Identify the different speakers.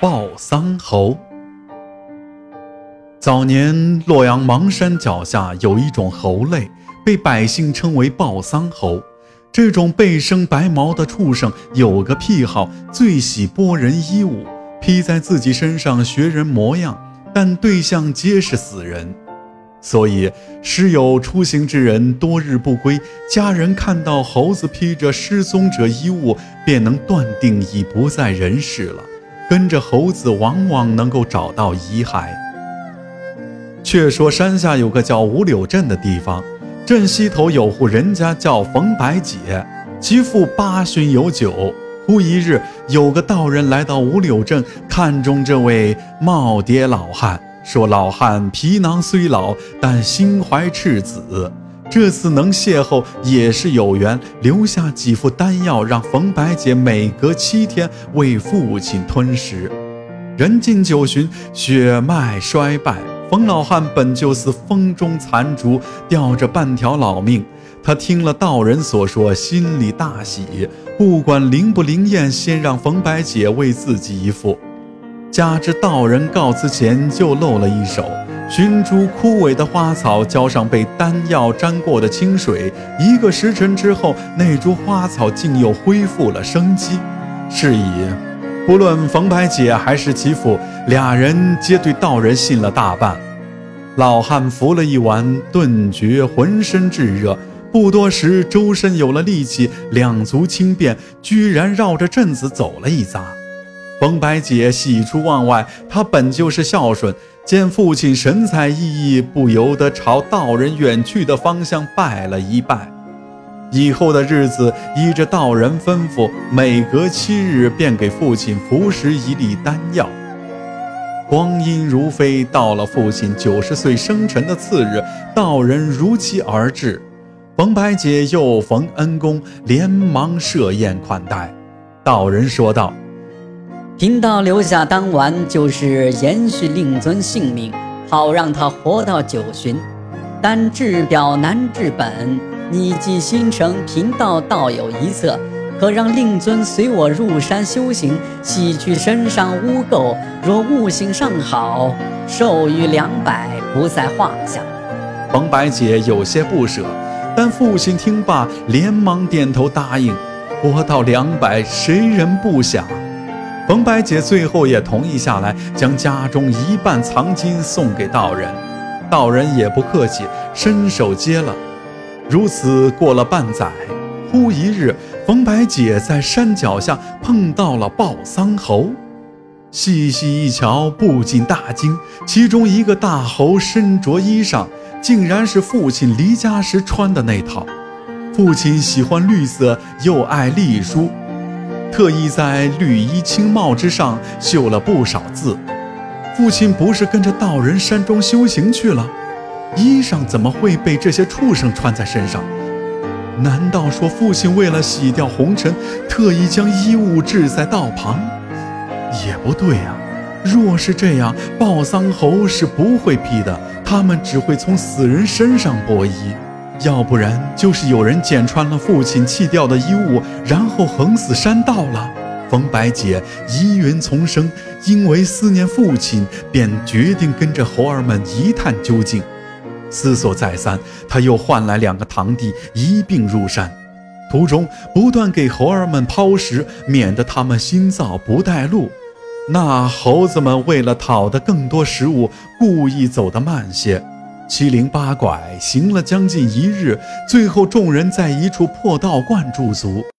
Speaker 1: 报丧猴。早年洛阳邙山脚下有一种猴类，被百姓称为报丧猴。这种背生白毛的畜生有个癖好，最喜剥人衣物，披在自己身上学人模样，但对象皆是死人。所以，时有出行之人多日不归，家人看到猴子披着失踪者衣物，便能断定已不在人世了。跟着猴子，往往能够找到遗骸。却说山下有个叫五柳镇的地方，镇西头有户人家叫冯白姐，其父八旬有九。忽一日，有个道人来到五柳镇，看中这位耄耋老汉，说老汉皮囊虽老，但心怀赤子。这次能邂逅也是有缘，留下几副丹药，让冯白姐每隔七天为父亲吞食。人近九旬，血脉衰败，冯老汉本就似风中残烛，吊着半条老命。他听了道人所说，心里大喜，不管灵不灵验，先让冯白姐为自己一副。加之道人告辞前就露了一手。寻株枯萎的花草，浇上被丹药沾过的清水，一个时辰之后，那株花草竟又恢复了生机。是以，不论冯白姐还是其父，俩人皆对道人信了大半。老汉服了一碗，顿觉浑身炙热，不多时，周身有了力气，两足轻便，居然绕着镇子走了一匝。冯白姐喜出望外，她本就是孝顺。见父亲神采奕奕，不由得朝道人远去的方向拜了一拜。以后的日子，依着道人吩咐，每隔七日便给父亲服食一粒丹药。光阴如飞，到了父亲九十岁生辰的次日，道人如期而至。冯白姐又逢恩公，连忙设宴款待。道人说道。
Speaker 2: 贫道留下丹丸，就是延续令尊性命，好让他活到九旬。但治表难治本，你既心诚，贫道倒有一策，可让令尊随我入山修行，洗去身上污垢。若悟性尚好，授予两百，不在话下。
Speaker 1: 冯白姐有些不舍，但父亲听罢，连忙点头答应。活到两百，谁人不想？冯白姐最后也同意下来，将家中一半藏金送给道人，道人也不客气，伸手接了。如此过了半载，忽一日，冯白姐在山脚下碰到了抱桑猴，细细一瞧，不禁大惊。其中一个大猴身着衣裳，竟然是父亲离家时穿的那套。父亲喜欢绿色，又爱隶书。特意在绿衣青帽之上绣了不少字。父亲不是跟着道人山庄修行去了？衣裳怎么会被这些畜生穿在身上？难道说父亲为了洗掉红尘，特意将衣物置在道旁？也不对呀。若是这样，报丧猴是不会批的，他们只会从死人身上剥衣。要不然就是有人剪穿了父亲弃掉的衣物，然后横死山道了。冯白姐疑云丛生，因为思念父亲，便决定跟着猴儿们一探究竟。思索再三，他又唤来两个堂弟一并入山，途中不断给猴儿们抛食，免得他们心燥不带路。那猴子们为了讨得更多食物，故意走得慢些。七零八拐行了将近一日，最后众人在一处破道观驻足。